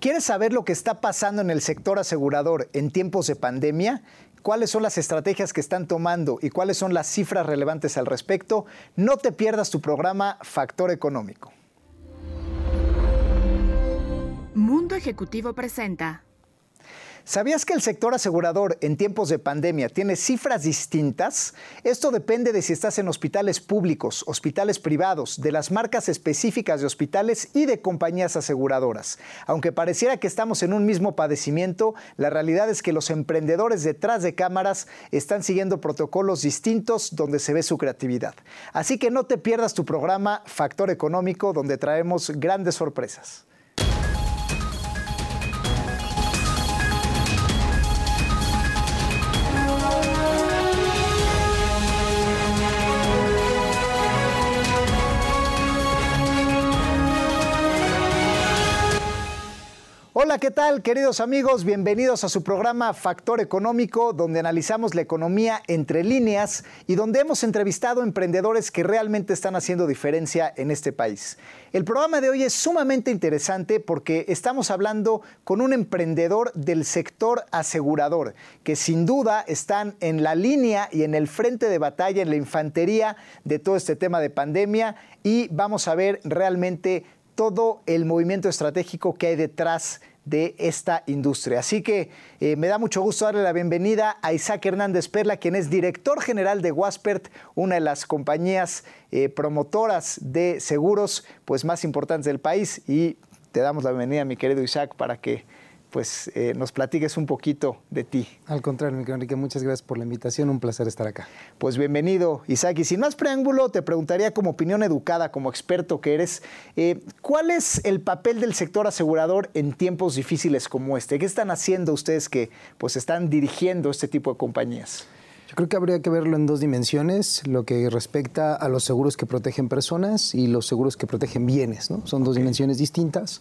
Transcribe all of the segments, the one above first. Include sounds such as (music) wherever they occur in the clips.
¿Quieres saber lo que está pasando en el sector asegurador en tiempos de pandemia? ¿Cuáles son las estrategias que están tomando y cuáles son las cifras relevantes al respecto? No te pierdas tu programa Factor Económico. Mundo Ejecutivo presenta ¿Sabías que el sector asegurador en tiempos de pandemia tiene cifras distintas? Esto depende de si estás en hospitales públicos, hospitales privados, de las marcas específicas de hospitales y de compañías aseguradoras. Aunque pareciera que estamos en un mismo padecimiento, la realidad es que los emprendedores detrás de cámaras están siguiendo protocolos distintos donde se ve su creatividad. Así que no te pierdas tu programa Factor Económico donde traemos grandes sorpresas. Hola, ¿qué tal, queridos amigos? Bienvenidos a su programa Factor Económico, donde analizamos la economía entre líneas y donde hemos entrevistado emprendedores que realmente están haciendo diferencia en este país. El programa de hoy es sumamente interesante porque estamos hablando con un emprendedor del sector asegurador, que sin duda están en la línea y en el frente de batalla, en la infantería de todo este tema de pandemia y vamos a ver realmente todo el movimiento estratégico que hay detrás de esta industria. Así que eh, me da mucho gusto darle la bienvenida a Isaac Hernández Perla, quien es director general de Waspert, una de las compañías eh, promotoras de seguros pues, más importantes del país. Y te damos la bienvenida, mi querido Isaac, para que pues eh, nos platiques un poquito de ti. Al contrario, Enrique, muchas gracias por la invitación, un placer estar acá. Pues bienvenido, Isaac. Y sin más preámbulo, te preguntaría como opinión educada, como experto que eres, eh, ¿cuál es el papel del sector asegurador en tiempos difíciles como este? ¿Qué están haciendo ustedes que pues están dirigiendo este tipo de compañías? Yo creo que habría que verlo en dos dimensiones, lo que respecta a los seguros que protegen personas y los seguros que protegen bienes, ¿no? Son dos dimensiones distintas.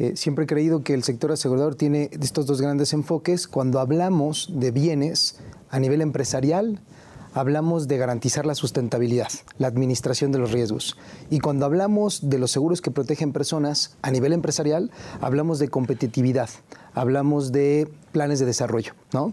Eh, siempre he creído que el sector asegurador tiene estos dos grandes enfoques. Cuando hablamos de bienes a nivel empresarial, hablamos de garantizar la sustentabilidad, la administración de los riesgos. Y cuando hablamos de los seguros que protegen personas a nivel empresarial, hablamos de competitividad, hablamos de planes de desarrollo, ¿no?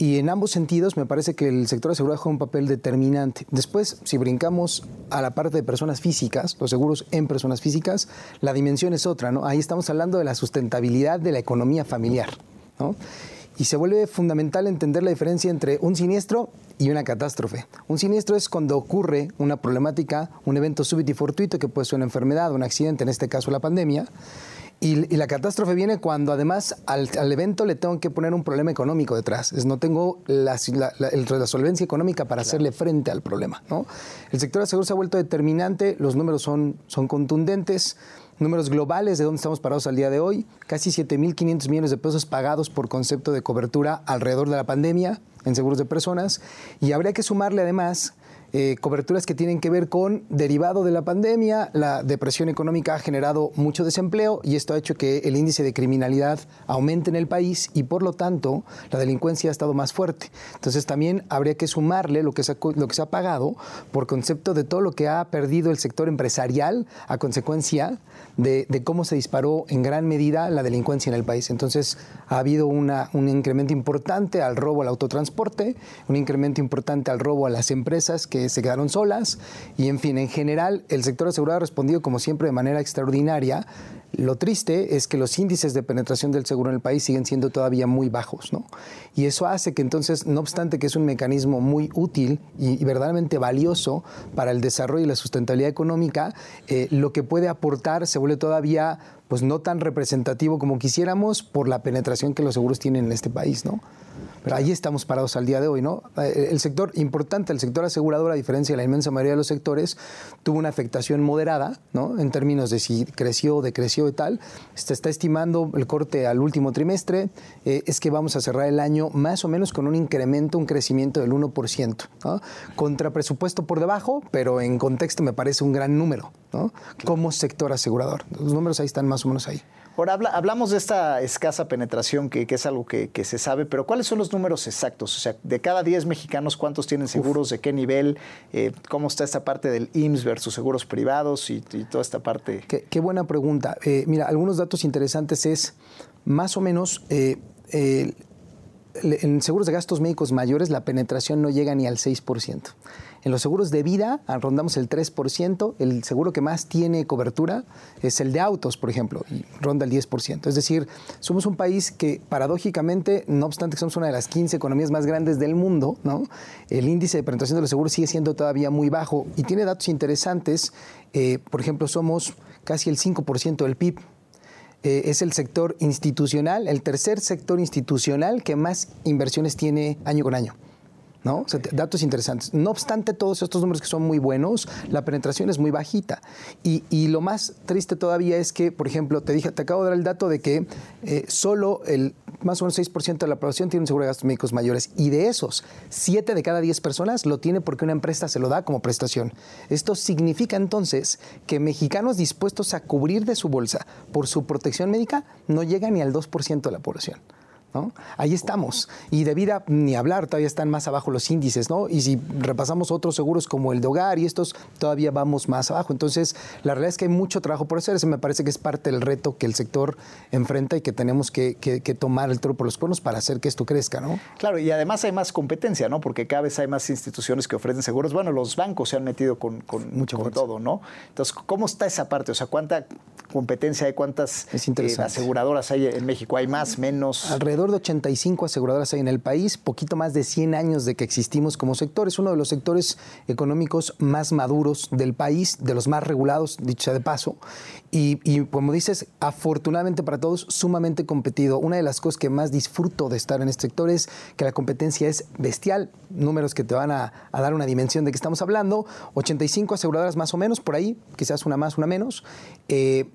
Y en ambos sentidos me parece que el sector asegurado juega un papel determinante. Después, si brincamos a la parte de personas físicas, los seguros en personas físicas, la dimensión es otra, ¿no? Ahí estamos hablando de la sustentabilidad de la economía familiar, ¿no? Y se vuelve fundamental entender la diferencia entre un siniestro y una catástrofe. Un siniestro es cuando ocurre una problemática, un evento súbito y fortuito que puede ser una enfermedad, un accidente, en este caso la pandemia y, la catástrofe viene cuando además al, evento le tengo que poner un problema económico detrás. Es, no tengo la, la, solvencia económica para hacerle frente al problema. ¿no? El sector de seguros se ha vuelto determinante, los números son, son contundentes, números globales de dónde estamos parados al día de hoy, casi 7.500 millones de pesos pagados por concepto de cobertura alrededor de la pandemia en seguros de personas. Y habría que sumarle además eh, coberturas que tienen que ver con derivado de la pandemia, la depresión económica ha generado mucho desempleo y esto ha hecho que el índice de criminalidad aumente en el país y por lo tanto la delincuencia ha estado más fuerte. Entonces también habría que sumarle lo que se ha, lo que se ha pagado por concepto de todo lo que ha perdido el sector empresarial a consecuencia de, cómo se disparó en gran medida la delincuencia en el país. Entonces ha habido un incremento importante al robo al autotransporte, un incremento importante al robo a las empresas que se quedaron solas y en fin, en general el sector asegurado ha respondido como siempre de manera extraordinaria. Lo triste es que los índices de penetración del seguro en el país siguen siendo todavía muy bajos, ¿no? Y eso hace que entonces, no obstante que es un mecanismo muy útil y, verdaderamente valioso para el desarrollo y la sustentabilidad económica, eh, lo que puede aportar se vuelve todavía pues no tan representativo como quisiéramos por la penetración que los seguros tienen en este país, ¿no? Pero ahí estamos parados al día de hoy, ¿no? Eh, el sector importante, el sector asegurador, a diferencia de la inmensa mayoría de los sectores, tuvo una afectación moderada, ¿no? En términos de si creció o decreció y tal. Se está estimando el corte al último trimestre, eh, es que vamos a cerrar el año más o menos con un incremento, un crecimiento del 1%, ¿no? Contra presupuesto por debajo, pero en contexto me parece un gran número, ¿no? Como sector asegurador. Los números ahí están más o menos ahí. Ahora hablamos de esta escasa penetración, que, es algo que, se sabe, pero ¿cuáles son los números exactos? O sea, de cada 10 mexicanos, ¿cuántos tienen seguros? ¿De qué nivel? Eh, ¿Cómo está esta parte del IMSS versus seguros privados y, toda esta parte? Qué, buena pregunta. Eh, mira, algunos datos interesantes es más o menos... Eh, en seguros de gastos médicos mayores la penetración no llega ni al 6%. En los seguros de vida rondamos el 3%, el seguro que más tiene cobertura es el de autos, por ejemplo, y ronda el 10%. Es decir, somos un país que paradójicamente, no obstante que somos una de las 15 economías más grandes del mundo, ¿no? el índice de penetración de los seguros sigue siendo todavía muy bajo y tiene datos interesantes. Eh, por ejemplo, somos casi el 5% del PIB. Eh, es el sector institucional, el tercer sector institucional que más inversiones tiene año con año. ¿No? datos interesantes. No obstante todos estos números que son muy buenos, la penetración es muy bajita. Y, lo más triste todavía es que, por ejemplo, te dije, acabo de dar el dato de que eh, solo el más o menos 6% de la población tiene un seguro de gastos médicos mayores y de esos, 7 de cada 10 personas lo tiene porque una empresa se lo da como prestación. Esto significa entonces que mexicanos dispuestos a cubrir de su bolsa por su protección médica no llegan ni al 2% de la población. Ahí estamos. Y de vida ni hablar, todavía están más abajo los índices, ¿no? Y si repasamos otros seguros como el de hogar y estos, todavía vamos más abajo. Entonces, la realidad es que hay mucho trabajo por hacer. Eso me parece que es parte del reto que el sector enfrenta y que tenemos que, tomar el toro por los cuernos para hacer que esto crezca, ¿no? Claro, y además hay más competencia, ¿no? Porque cada vez hay más instituciones que ofrecen seguros. Bueno, los bancos se han metido con, con, Mucho con todo, ¿no? Entonces, ¿cómo está esa parte? O sea, ¿cuánta competencia hay? ¿Cuántas eh, aseguradoras hay en México? ¿Hay más, menos? Alrededor de 85 aseguradoras hay en el país, poquito más de 100 años de que existimos como sector. Es uno de los sectores económicos más maduros del país, de los más regulados, dicha de paso. Y, como dices, afortunadamente para todos, sumamente competido. Una de las cosas que más disfruto de estar en este sector es que la competencia es bestial. Números que te van a, dar una dimensión de que estamos hablando. 85 aseguradoras más o menos, por ahí, quizás una más, una menos. Eh,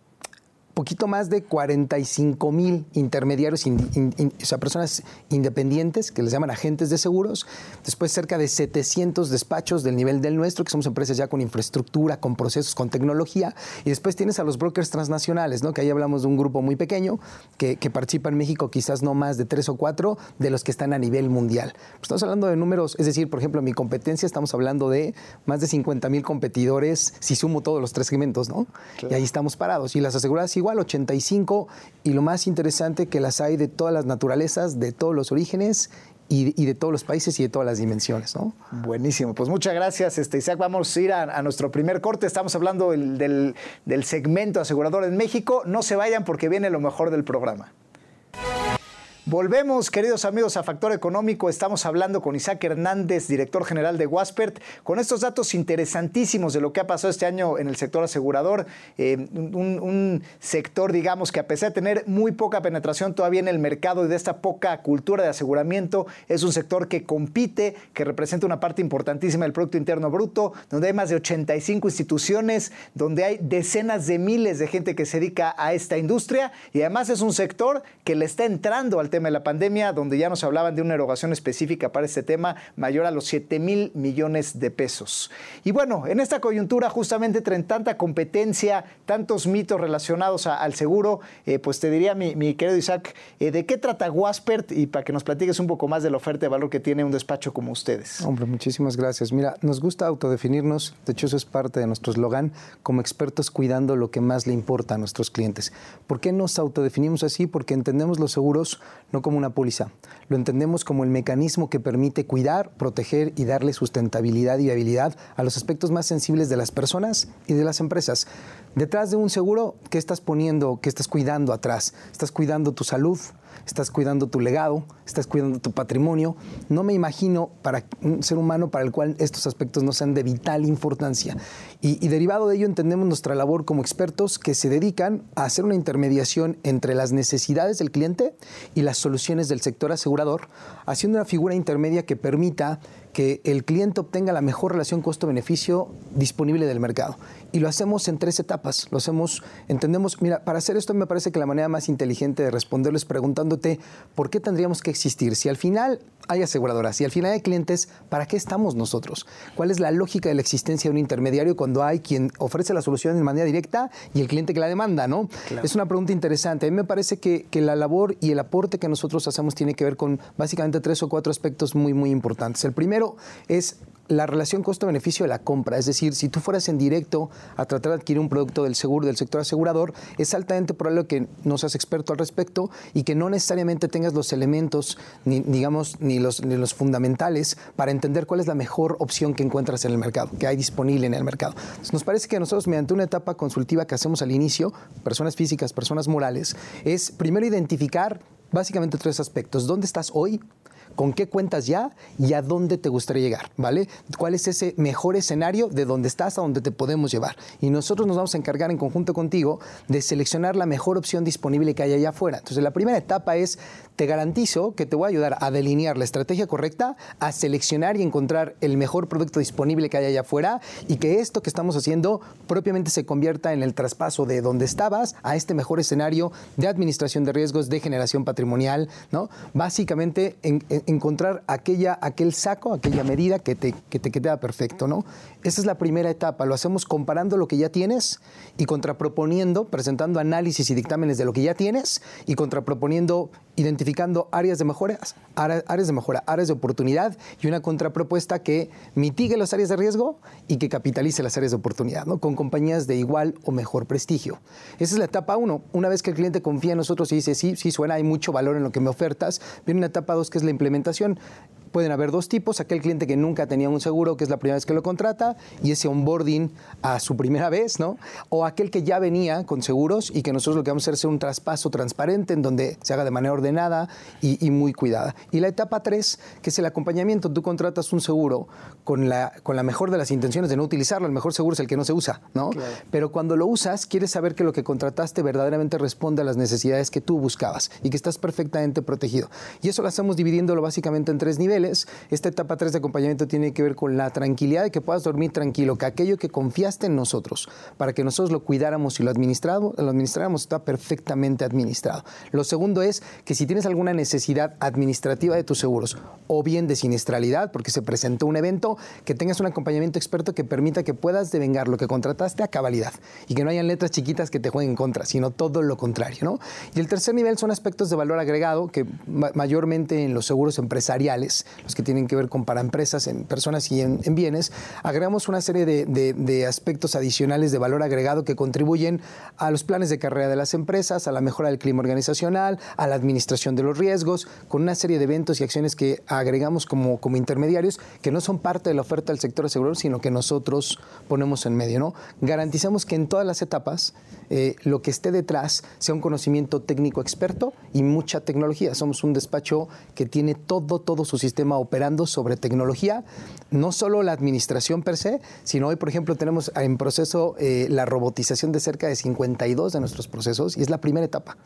poquito más de 45 mil intermediarios, o sea, personas independientes que les llaman agentes de seguros, después cerca de 700 despachos del nivel del nuestro, que somos empresas ya con infraestructura, con procesos, con tecnología, y después tienes a los brokers transnacionales, ¿no? que ahí hablamos de un grupo muy pequeño que, participa en México, quizás no más de tres o cuatro de los que están a nivel mundial. Pues estamos hablando de números, es decir, por ejemplo, en mi competencia estamos hablando de más de 50 mil competidores, si sumo todos los tres segmentos, ¿no? Y ahí estamos parados. Y las aseguradas igual 85 y lo más interesante que las hay de todas las naturalezas, de todos los orígenes y, de todos los países y de todas las dimensiones. ¿no? Buenísimo, pues muchas gracias este, Isaac. Vamos a ir a, nuestro primer corte. Estamos hablando del, del segmento asegurador en México. No se vayan porque viene lo mejor del programa. Volvemos, queridos amigos, a Factor Económico. Estamos hablando con Isaac Hernández, director general de Waspert, con estos datos interesantísimos de lo que ha pasado este año en el sector asegurador. Eh, un, sector, digamos, que a pesar de tener muy poca penetración todavía en el mercado y de esta poca cultura de aseguramiento, es un sector que compite, que representa una parte importantísima del Producto Interno Bruto, donde hay más de 85 instituciones, donde hay decenas de miles de gente que se dedica a esta industria y además es un sector que le está entrando al tema de la pandemia, donde ya nos hablaban de una erogación específica para este tema mayor a los 7 mil millones de pesos. Y bueno, en esta coyuntura, justamente entre tanta competencia, tantos mitos relacionados al seguro, eh, pues te diría, mi, querido Isaac, eh, ¿de qué trata Waspert? Y para que nos platiques un poco más de la oferta de valor que tiene un despacho como ustedes. Hombre, muchísimas gracias. Mira, nos gusta autodefinirnos, de hecho eso es parte de nuestro eslogan, como expertos cuidando lo que más le importa a nuestros clientes. ¿Por qué nos autodefinimos así? Porque entendemos los seguros no como una póliza. Lo entendemos como el mecanismo que permite cuidar, proteger y darle sustentabilidad y viabilidad a los aspectos más sensibles de las personas y de las empresas. Detrás de un seguro, ¿qué estás poniendo, qué estás cuidando atrás? Estás cuidando tu salud, estás cuidando tu legado, estás cuidando tu patrimonio. No me imagino para un ser humano para el cual estos aspectos no sean de vital importancia. Y, derivado de ello entendemos nuestra labor como expertos que se dedican a hacer una intermediación entre las necesidades del cliente y las soluciones del sector asegurador, haciendo una figura intermedia que permita que el cliente obtenga la mejor relación costo-beneficio disponible del mercado. Y lo hacemos en tres etapas. Lo hacemos, entendemos, mira, para hacer esto me parece que la manera más inteligente de responderlo es preguntándote por qué tendríamos que existir. Si al final hay aseguradoras, si al final hay clientes, ¿para qué estamos nosotros? ¿Cuál es la lógica de la existencia de un intermediario cuando hay quien ofrece la solución de manera directa y el cliente que la demanda, ¿no? Es una pregunta interesante. A mí me parece que, que la labor y el aporte que nosotros hacemos tiene que ver con básicamente tres o cuatro aspectos muy, muy importantes. El primero es la relación costo-beneficio de la compra. Es decir, si tú fueras en directo a tratar de adquirir un producto del seguro, del sector asegurador, es altamente probable que no seas experto al respecto y que no necesariamente tengas los elementos, ni, digamos, ni los, ni los fundamentales para entender cuál es la mejor opción que encuentras en el mercado, que hay disponible en el mercado. Nos parece que nosotros, mediante una etapa consultiva que hacemos al inicio, personas físicas, personas morales, es primero identificar básicamente tres aspectos. ¿Dónde estás hoy? Con qué cuentas ya y a dónde te gustaría llegar, ¿vale? ¿Cuál es ese mejor escenario de dónde estás a dónde te podemos llevar? Y nosotros nos vamos a encargar en conjunto contigo de seleccionar la mejor opción disponible que hay allá afuera. Entonces, la primera etapa es, te garantizo que te voy a ayudar a delinear la estrategia correcta, a seleccionar y encontrar el mejor producto disponible que hay allá afuera y que esto que estamos haciendo propiamente se convierta en el traspaso de donde estabas a este mejor escenario de administración de riesgos, de generación patrimonial, ¿no? Básicamente, en encontrar aquella, aquel saco, aquella medida que te, que te queda perfecto, ¿no? Esa es la primera etapa. Lo hacemos comparando lo que ya tienes y contraproponiendo, presentando análisis y dictámenes de lo que ya tienes y contraproponiendo, identificando áreas de mejoras, áreas de mejora, áreas de oportunidad y una contrapropuesta que mitigue las áreas de riesgo y que capitalice las áreas de oportunidad. Con compañías de igual o mejor prestigio. Esa es la etapa uno. Una vez que el cliente confía en nosotros y dice, sí, sí, suena, hay mucho valor en lo que me ofertas, viene una etapa dos que es la implementación pueden haber dos tipos, aquel cliente que nunca tenía un seguro, que es la primera vez que lo contrata, y ese onboarding a su primera vez, ¿no? O aquel que ya venía con seguros y que nosotros lo que vamos a hacer es un traspaso transparente en donde se haga de manera ordenada y, muy cuidada. Y la etapa tres, que es el acompañamiento. Tú contratas un seguro con la, con la mejor de las intenciones de no utilizarlo. El mejor seguro es el que no se usa, ¿no? Pero cuando lo usas, quieres saber que lo que contrataste verdaderamente responde a las necesidades que tú buscabas y que estás perfectamente protegido. Y eso lo hacemos dividiéndolo básicamente en tres niveles esta etapa 3 de acompañamiento tiene que ver con la tranquilidad de que puedas dormir tranquilo, que aquello que confiaste en nosotros, para que nosotros lo cuidáramos y lo, administráramos, lo administráramos, está perfectamente administrado. Lo segundo es que si tienes alguna necesidad administrativa de tus seguros o bien de siniestralidad, porque se presentó un evento, que tengas un acompañamiento experto que permita que puedas devengar lo que contrataste a cabalidad y que no hayan letras chiquitas que te jueguen en contra, sino todo lo contrario. ¿no? Y el tercer nivel son aspectos de valor agregado que mayormente en los seguros empresariales los que tienen que ver con para empresas, en personas y en, bienes, agregamos una serie de, aspectos adicionales de valor agregado que contribuyen a los planes de carrera de las empresas, a la mejora del clima organizacional, a la administración de los riesgos, con una serie de eventos y acciones que agregamos como, como intermediarios que no son parte de la oferta del sector asegurador, sino que nosotros ponemos en medio. ¿no? Garantizamos que en todas las etapas eh, lo que esté detrás sea un conocimiento técnico experto y mucha tecnología. Somos un despacho que tiene todo, todo su operando sobre tecnología, no solo la administración per se, sino hoy, por ejemplo, tenemos en proceso eh, la robotización de cerca de 52 de nuestros procesos y es la primera etapa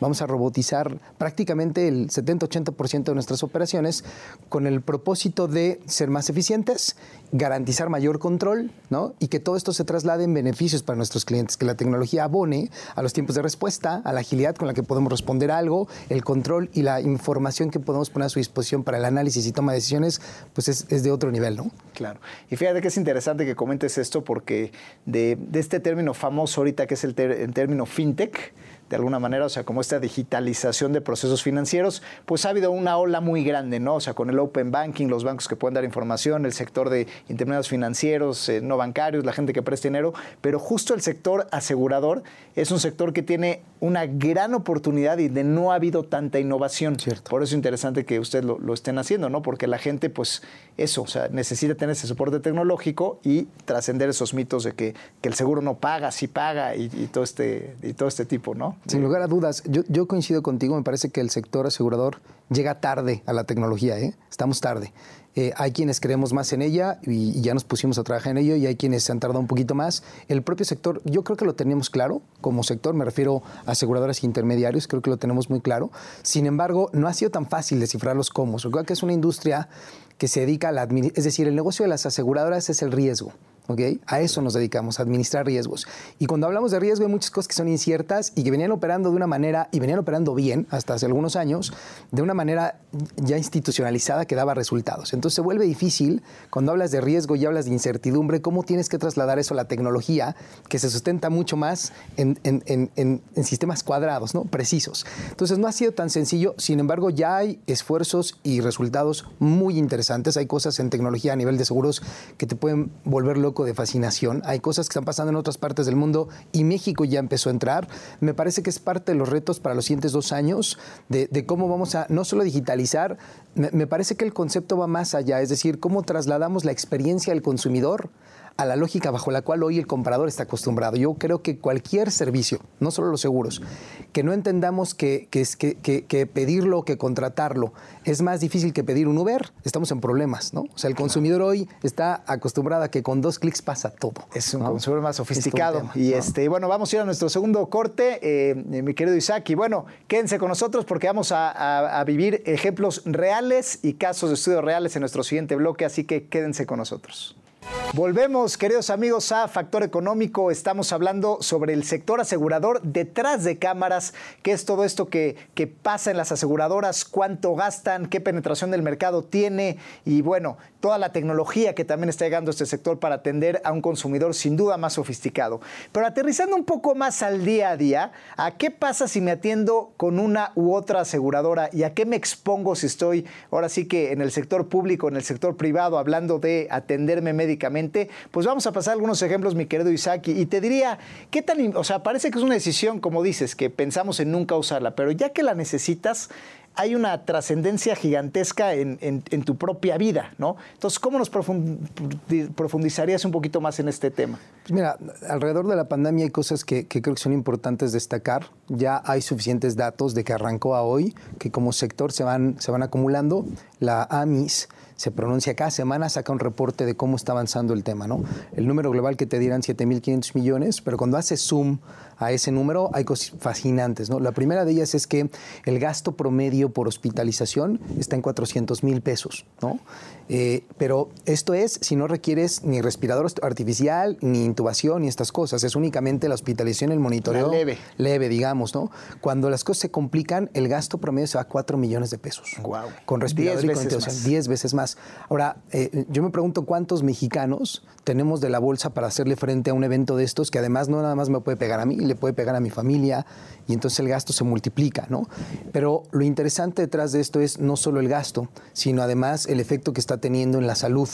vamos a robotizar prácticamente el 70-80% de nuestras operaciones con el propósito de ser más eficientes, garantizar mayor control ¿no? y que todo esto se traslade en beneficios para nuestros clientes, que la tecnología abone a los tiempos de respuesta, a la agilidad con la que podemos responder a algo, el control y la información que podemos poner a su disposición para el análisis y toma de decisiones, pues es, de otro nivel, ¿no? Claro. Y fíjate que es interesante que comentes esto porque de, este término famoso ahorita que es el, el término fintech, de alguna manera, o sea, como esta digitalización de procesos financieros, pues ha habido una ola muy grande, ¿no? O sea, con el open banking, los bancos que pueden dar información, el sector de intermediarios financieros, eh, no bancarios, la gente que presta dinero, pero justo el sector asegurador es un sector que tiene una gran oportunidad y de no ha habido tanta innovación. Cierto. Por eso es interesante que ustedes lo, estén haciendo, ¿no? Porque la gente, pues, eso, o sea, necesita tener ese soporte tecnológico y trascender esos mitos de que, el seguro no paga, sí paga y, todo este, y todo este tipo, ¿no? Sin lugar a dudas, yo, coincido contigo, me parece que el sector asegurador llega tarde a la tecnología, ¿eh? estamos tarde. Eh, hay quienes creemos más en ella y, ya nos pusimos a trabajar en ello y hay quienes se han tardado un poquito más. El propio sector, yo creo que lo tenemos claro como sector, me refiero a aseguradoras e intermediarios, creo que lo tenemos muy claro. Sin embargo, no ha sido tan fácil descifrar los cómo. Recuerda que es una industria que se dedica a la Es decir, el negocio de las aseguradoras es el riesgo. A eso nos dedicamos, a administrar riesgos. Y cuando hablamos de riesgo hay muchas cosas que son inciertas y que venían operando de una manera, y venían operando bien hasta hace algunos años, de una manera ya institucionalizada que daba resultados. Entonces se vuelve difícil cuando hablas de riesgo y hablas de incertidumbre, cómo tienes que trasladar eso a la tecnología que se sustenta mucho más en, sistemas cuadrados, ¿no? precisos. Entonces no ha sido tan sencillo, sin embargo ya hay esfuerzos y resultados muy interesantes. Hay cosas en tecnología a nivel de seguros que te pueden volver loco de fascinación. Hay cosas que están pasando en otras partes del mundo y México ya empezó a entrar. Me parece que es parte de los retos para los siguientes dos años de, cómo vamos a no solo digitalizar, me parece que el concepto va más allá, es decir, cómo trasladamos la experiencia del consumidor a la lógica bajo la cual hoy el comprador está acostumbrado. Yo creo que cualquier servicio, no solo los seguros, que no entendamos que, que, pedirlo, que contratarlo, es más difícil que pedir un Uber, estamos en problemas, ¿no? O sea, el consumidor hoy está acostumbrado a que con dos clics pasa todo. Es un consumidor más sofisticado. y este, bueno, vamos a ir a nuestro segundo corte, eh, mi querido Isaac. Y bueno, quédense con nosotros porque vamos a, a vivir ejemplos reales y casos de estudios reales en nuestro siguiente bloque, así que quédense con nosotros. Volvemos, queridos amigos, a Factor Económico. Estamos hablando sobre el sector asegurador detrás de cámaras, qué es todo esto que, que, pasa en las aseguradoras, cuánto gastan, qué penetración del mercado tiene y bueno, toda la tecnología que también está llegando a este sector para atender a un consumidor sin duda más sofisticado. Pero aterrizando un poco más al día a día, ¿a qué pasa si me atiendo con una u otra aseguradora y a qué me expongo si estoy ahora sí que en el sector público, en el sector privado, hablando de atenderme médicamente? Pues vamos a pasar algunos ejemplos, mi querido Isaac, y te diría, ¿qué tan, o sea, parece que es una decisión, como dices, que pensamos en nunca usarla, pero ya que la necesitas, hay una trascendencia gigantesca en, tu propia vida, ¿no? Entonces, ¿cómo nos profundizarías un poquito más en este tema? Pues mira, alrededor de la pandemia hay cosas que, que, creo que son importantes destacar. Ya hay suficientes datos de que arrancó a hoy, que como sector se van, se van acumulando. La AMIS se pronuncia cada semana, saca un reporte de cómo está avanzando el tema, ¿no? El número global que te dirán 7.500 millones, pero cuando haces zoom a ese número hay cosas fascinantes, ¿no? La primera de ellas es que el gasto promedio por hospitalización está en 400 mil pesos, ¿no? Eh, pero esto es si no requieres ni respirador artificial, ni intubación, ni estas cosas. Es únicamente la hospitalización, el monitoreo. leve. Leve, digamos, ¿no? Cuando las cosas se complican, el gasto promedio se va a 4 millones de pesos. Wow. Con respirador y con intubación. 10 veces más. Ahora, eh, yo me pregunto cuántos mexicanos tenemos de la bolsa para hacerle frente a un evento de estos que además no nada más me puede pegar a mí, le puede pegar a mi familia y entonces el gasto se multiplica, ¿no? Pero lo interesante detrás de esto es no solo el gasto, sino además el efecto que está teniendo en la salud.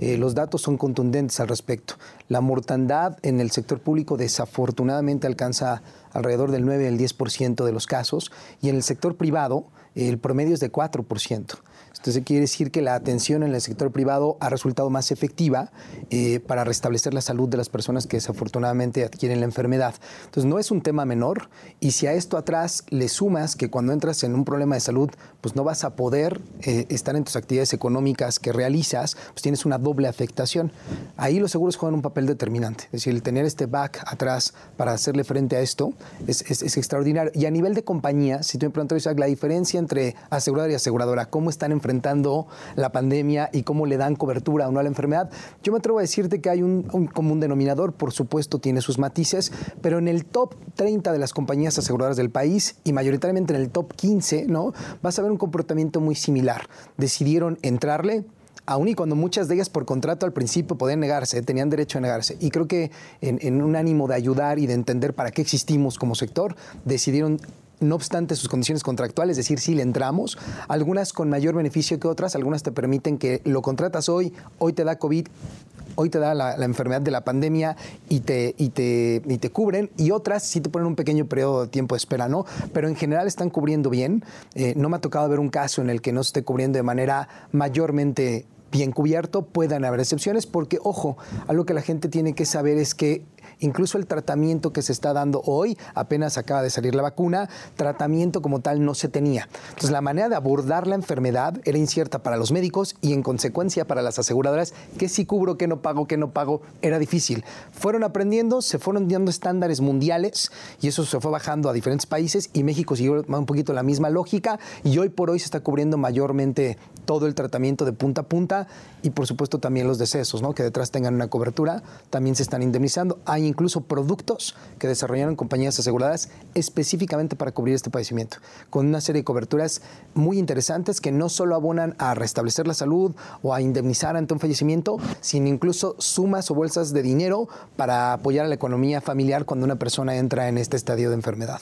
Eh, los datos son contundentes al respecto. La mortandad en el sector público desafortunadamente alcanza alrededor del 9 al 10% de los casos y en el sector privado el promedio es de 4%. Entonces quiere decir que la atención en el sector privado ha resultado más efectiva eh, para restablecer la salud de las personas que desafortunadamente adquieren la enfermedad. Entonces no es un tema menor y si a esto atrás le sumas que cuando entras en un problema de salud pues no vas a poder eh, estar en tus actividades económicas que realizas, pues tienes una doble afectación. Ahí los seguros juegan un papel determinante. Es decir, el tener este back atrás para hacerle frente a esto es, extraordinario. Y a nivel de compañía, si tú me preguntas, la diferencia entre aseguradora y aseguradora, ¿cómo están enfrentando enfrentando la pandemia y cómo le dan cobertura a la enfermedad. Yo me atrevo a decirte que hay un, común denominador, por supuesto tiene sus matices, pero en el top 30 de las compañías aseguradoras del país y mayoritariamente en el top 15, ¿no? Vas a ver un comportamiento muy similar. Decidieron entrarle, aun y cuando muchas de ellas por contrato al principio podían negarse, tenían derecho a negarse. Y creo que en, un ánimo de ayudar y de entender para qué existimos como sector, decidieron no obstante sus condiciones contractuales, es decir, si le entramos, algunas con mayor beneficio que otras, algunas te permiten que lo contratas hoy, hoy te da COVID, hoy te da la, enfermedad de la pandemia y te, y, te, y te cubren, y otras sí te ponen un pequeño periodo de tiempo de espera, ¿no? Pero en general están cubriendo bien. Eh, no me ha tocado ver un caso en el que no se esté cubriendo de manera mayormente bien cubierto, puedan haber excepciones, porque, ojo, algo que la gente tiene que saber es que incluso el tratamiento que se está dando hoy, apenas acaba de salir la vacuna, tratamiento como tal no se tenía. Entonces la manera de abordar la enfermedad era incierta para los médicos y en consecuencia para las aseguradoras, que si cubro, que no pago, que no pago, era difícil. Fueron aprendiendo, se fueron dando estándares mundiales y eso se fue bajando a diferentes países y México siguió un poquito la misma lógica y hoy por hoy se está cubriendo mayormente todo el tratamiento de punta a punta y por supuesto también los decesos, ¿no? que detrás tengan una cobertura, también se están indemnizando. Hay incluso productos que desarrollaron compañías aseguradas específicamente para cubrir este padecimiento, con una serie de coberturas muy interesantes que no solo abonan a restablecer la salud o a indemnizar ante un fallecimiento, sino incluso sumas o bolsas de dinero para apoyar a la economía familiar cuando una persona entra en este estadio de enfermedad.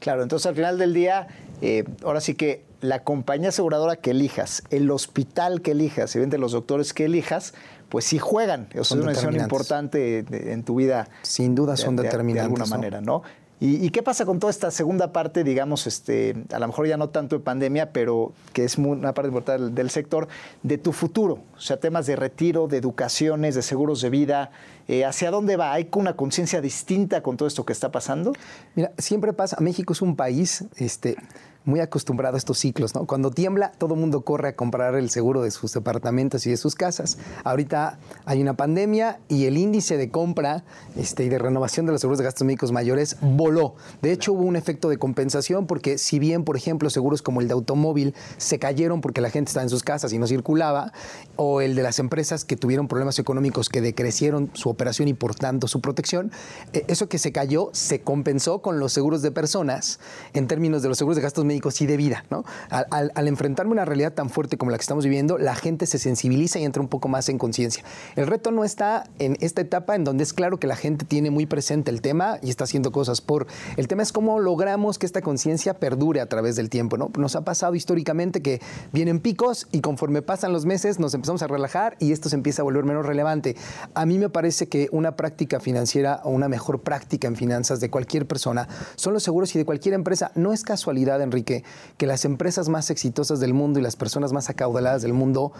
Claro, entonces al final del día, eh, ahora sí que la compañía aseguradora que elijas, el hospital que elijas, y los doctores que elijas, pues sí juegan. Eso es una decisión importante en tu vida. Sin duda son determinantes. De alguna manera, ¿no? ¿Y, qué pasa con toda esta segunda parte, digamos, este, a lo mejor ya no tanto de pandemia, pero que es una parte importante del, sector, de tu futuro? O sea, temas de retiro, de educaciones, de seguros de vida. Eh, ¿Hacia dónde va? ¿Hay una conciencia distinta con todo esto que está pasando? Mira, siempre pasa, México es un país este, muy acostumbrado a estos ciclos, ¿no? Cuando tiembla, todo el mundo corre a comprar el seguro de sus departamentos y de sus casas. Ahorita hay una pandemia y el índice de compra este, y de renovación de los seguros de gastos médicos mayores voló. De hecho, hubo un efecto de compensación porque si bien, por ejemplo, seguros como el de automóvil se cayeron porque la gente estaba en sus casas y no circulaba, o el de las empresas que tuvieron problemas económicos que decrecieron su operación y por tanto su protección, eh, eso que se cayó se compensó con los seguros de personas en términos de los seguros de gastos y de vida. ¿no? Al, al, enfrentarme a una realidad tan fuerte como la que estamos viviendo, la gente se sensibiliza y entra un poco más en conciencia. El reto no está en esta etapa en donde es claro que la gente tiene muy presente el tema y está haciendo cosas por. El tema es cómo logramos que esta conciencia perdure a través del tiempo. ¿no? Nos ha pasado históricamente que vienen picos y conforme pasan los meses nos empezamos a relajar y esto se empieza a volver menos relevante. A mí me parece que una práctica financiera o una mejor práctica en finanzas de cualquier persona son los seguros y de cualquier empresa. No es casualidad, Enrique que, las empresas más exitosas del mundo y las personas más acaudaladas del mundo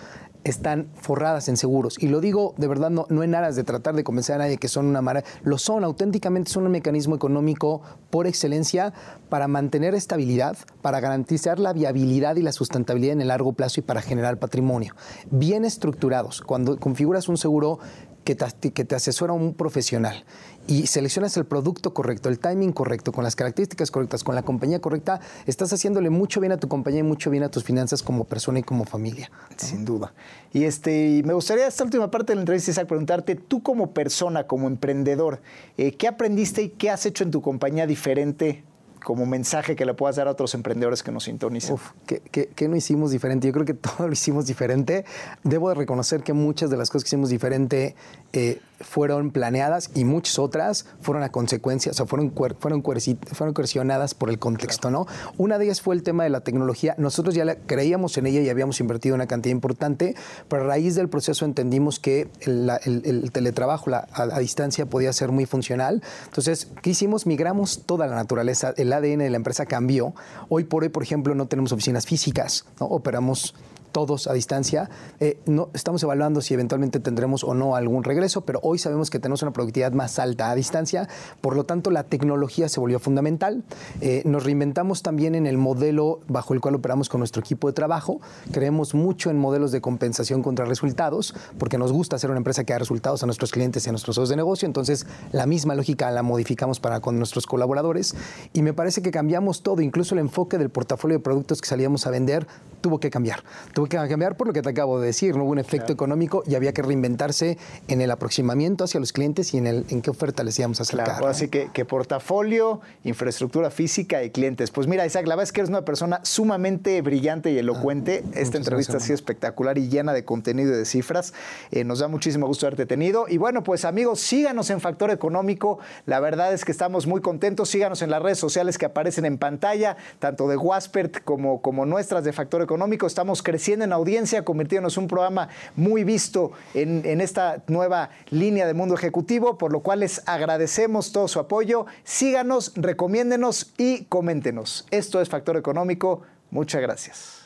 están forradas en seguros. Y lo digo de verdad, no, en aras de tratar de convencer a nadie que son una maravilla. Lo son, auténticamente son un mecanismo económico por excelencia para mantener estabilidad, para garantizar la viabilidad y la sustentabilidad en el largo plazo y para generar patrimonio. Bien estructurados. Cuando configuras un seguro que te, que te asesora un profesional y seleccionas el producto correcto, el timing correcto, con las características correctas, con la compañía correcta, estás haciéndole mucho bien a tu compañía y mucho bien a tus finanzas como persona y como familia. Sin duda. Y este, me gustaría esta última parte de la entrevista, Isaac, preguntarte, tú como persona, como emprendedor, eh, ¿qué aprendiste y qué has hecho en tu compañía diferente como mensaje que le puedas dar a otros emprendedores que nos sintonicen? Uf, ¿qué, no hicimos diferente? Yo creo que (laughs) todo lo hicimos diferente. Debo de reconocer que muchas de las cosas que hicimos diferente eh, fueron planeadas y muchas otras fueron a consecuencia, o sea, fueron, fueron, fueron coercionadas por el contexto, ¿no? Una de ellas fue el tema de la tecnología. Nosotros ya creíamos en ella y habíamos invertido una cantidad importante, pero a raíz del proceso entendimos que el, teletrabajo a, distancia podía ser muy funcional. Entonces, ¿qué hicimos? Migramos toda la naturaleza, el ADN de la empresa cambió. Hoy por hoy, por ejemplo, no tenemos oficinas físicas, ¿no? Operamos todos a distancia. Eh, no, estamos evaluando si eventualmente tendremos o no algún regreso, pero hoy sabemos que tenemos una productividad más alta a distancia, por lo tanto la tecnología se volvió fundamental. Eh, nos reinventamos también en el modelo bajo el cual operamos con nuestro equipo de trabajo. Creemos mucho en modelos de compensación contra resultados, porque nos gusta ser una empresa que da resultados a nuestros clientes y a nuestros socios de negocio, entonces la misma lógica la modificamos para con nuestros colaboradores y me parece que cambiamos todo, incluso el enfoque del portafolio de productos que salíamos a vender tuvo que cambiar. Tuvo que cambiar por lo que te acabo de decir, no hubo un efecto económico y había que reinventarse en el aproximamiento hacia los clientes y en, el, en qué oferta les íbamos a acercar. Claro, así que, que, portafolio, infraestructura física y clientes. Pues mira, Isaac, la verdad es que eres una persona sumamente brillante y elocuente. Ah, Esta entrevista ha sido espectacular y llena de contenido y de cifras. Eh, nos da muchísimo gusto haberte tenido. Y bueno, pues amigos, síganos en Factor Económico. La verdad es que estamos muy contentos. Síganos en las redes sociales que aparecen en pantalla, tanto de Waspert como, como nuestras de Factor Económico económico. Estamos creciendo en audiencia, convirtiéndonos en un programa muy visto en, en esta nueva línea de mundo ejecutivo, por lo cual les agradecemos todo su apoyo. Síganos, recomiéndenos y coméntenos. Esto es Factor Económico. Muchas gracias.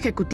Ejecutivo